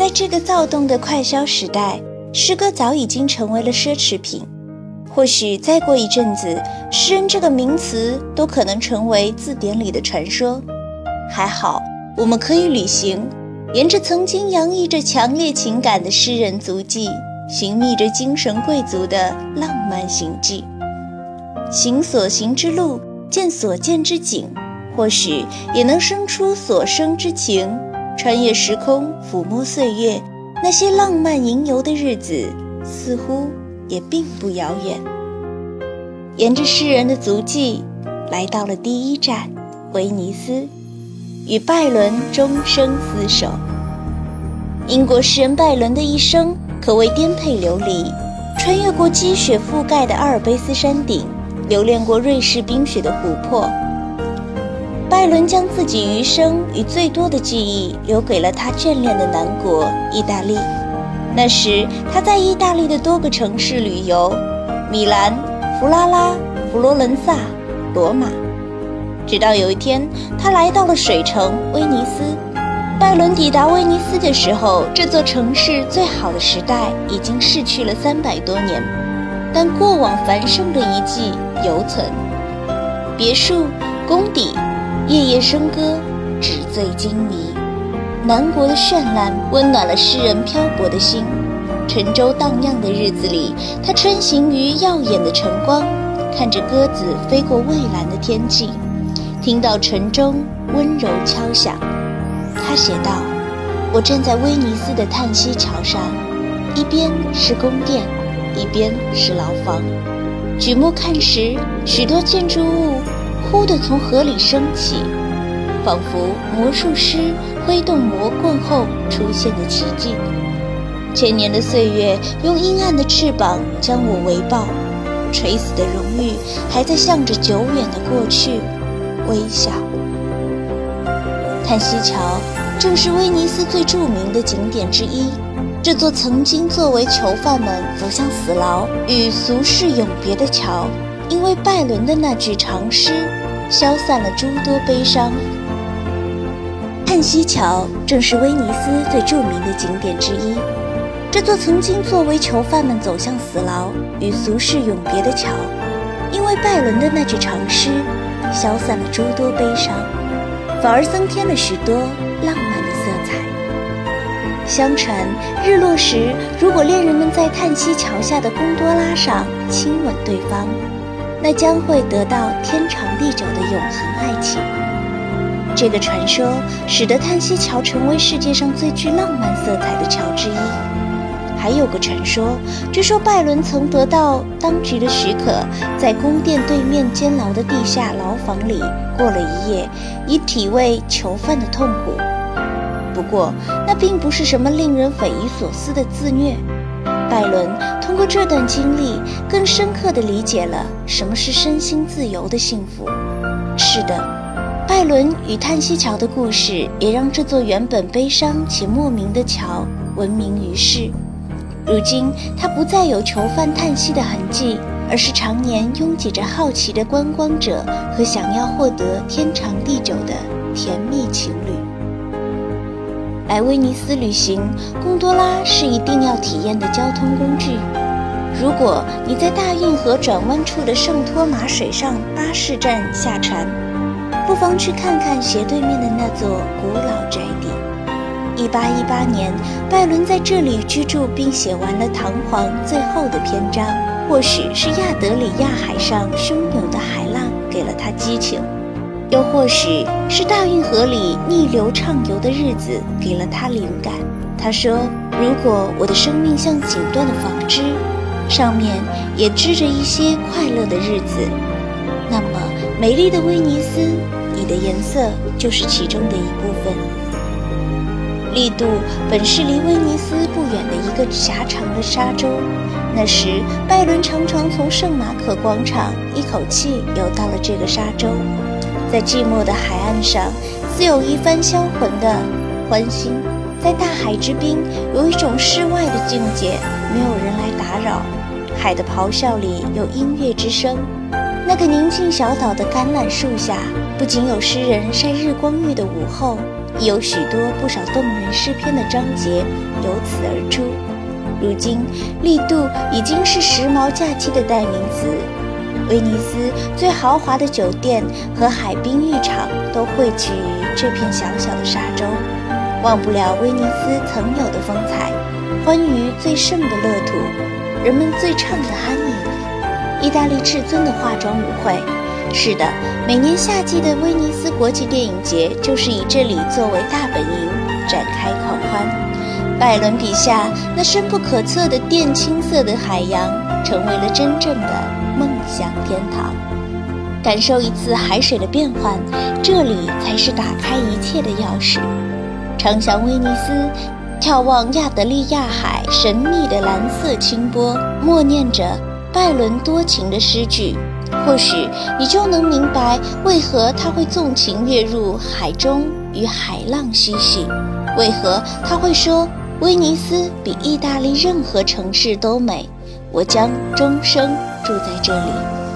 在这个躁动的快消时代，诗歌早已经成为了奢侈品。或许再过一阵子，诗人这个名词都可能成为字典里的传说。还好，我们可以旅行，沿着曾经洋溢着强烈情感的诗人足迹，寻觅着精神贵族的浪漫行迹。行所行之路，见所见之景，或许也能生出所生之情。穿越时空，抚摸岁月，那些浪漫吟游的日子，似乎。也并不遥远。沿着诗人的足迹，来到了第一站威尼斯，与拜伦终生厮守。英国诗人拜伦的一生可谓颠沛流离，穿越过积雪覆盖的阿尔卑斯山顶，留恋过瑞士冰雪的湖泊。拜伦将自己余生与最多的记忆留给了他眷恋的南国意大利。那时，他在意大利的多个城市旅游，米兰、弗拉拉、佛罗伦萨、罗马。直到有一天，他来到了水城威尼斯。拜伦抵达威尼斯的时候，这座城市最好的时代已经逝去了三百多年，但过往繁盛的遗迹犹存：别墅、宫邸，夜夜笙歌，纸醉金迷。南国的绚烂温暖了诗人漂泊的心。沉舟荡漾的日子里，他穿行于耀眼的晨光，看着鸽子飞过蔚蓝的天际，听到晨钟温柔敲响。他写道：“我站在威尼斯的叹息桥上，一边是宫殿，一边是牢房。举目看时，许多建筑物忽地从河里升起。”仿佛魔术师挥动魔棍后出现的奇迹。千年的岁月用阴暗的翅膀将我围抱，垂死的荣誉还在向着久远的过去微笑。叹息桥正是威尼斯最著名的景点之一。这座曾经作为囚犯们走向死牢与俗世永别的桥，因为拜伦的那句长诗，消散了诸多悲伤。叹息桥正是威尼斯最著名的景点之一。这座曾经作为囚犯们走向死牢与俗世永别的桥，因为拜伦的那句长诗，消散了诸多悲伤，反而增添了许多浪漫的色彩。相传，日落时，如果恋人们在叹息桥下的贡多拉上亲吻对方，那将会得到天长地久的永恒爱情。这个传说使得叹息桥成为世界上最具浪漫色彩的桥之一。还有个传说，据说拜伦曾得到当局的许可，在宫殿对面监牢的地下牢房里过了一夜，以体味囚犯的痛苦。不过，那并不是什么令人匪夷所思的自虐。拜伦通过这段经历，更深刻地理解了什么是身心自由的幸福。是的。拜伦与叹息桥的故事，也让这座原本悲伤且莫名的桥闻名于世。如今，它不再有囚犯叹息的痕迹，而是常年拥挤着好奇的观光者和想要获得天长地久的甜蜜情侣。来威尼斯旅行，贡多拉是一定要体验的交通工具。如果你在大运河转弯处的圣托马水上巴士站下船。不妨去看看斜对面的那座古老宅邸。一八一八年，拜伦在这里居住并写完了《唐璜》最后的篇章。或许是亚德里亚海上汹涌的海浪给了他激情，又或许是大运河里逆流畅游的日子给了他灵感。他说：“如果我的生命像锦缎的纺织，上面也织着一些快乐的日子，那么美丽的威尼斯。”你的颜色就是其中的一部分。利杜本是离威尼斯不远的一个狭长的沙洲，那时拜伦常常从圣马可广场一口气游到了这个沙洲，在寂寞的海岸上，自有一番销魂的欢欣。在大海之滨，有一种世外的境界，没有人来打扰，海的咆哮里有音乐之声。那个宁静小岛的橄榄树下，不仅有诗人晒日光浴的午后，也有许多不少动人诗篇的章节由此而出。如今，力度已经是时髦假期的代名词。威尼斯最豪华的酒店和海滨浴场都汇聚于这片小小的沙洲，忘不了威尼斯曾有的风采。欢愉最盛的乐土，人们最畅的酣饮，意大利至尊的化妆舞会。是的，每年夏季的威尼斯国际电影节就是以这里作为大本营展开狂欢。拜伦笔下那深不可测的靛青色的海洋，成为了真正的梦想天堂。感受一次海水的变换，这里才是打开一切的钥匙。畅想威尼斯，眺望亚得利亚海神秘的蓝色清波，默念着拜伦多情的诗句，或许你就能明白为何他会纵情跃入海中与海浪嬉戏，为何他会说。威尼斯比意大利任何城市都美，我将终生住在这里。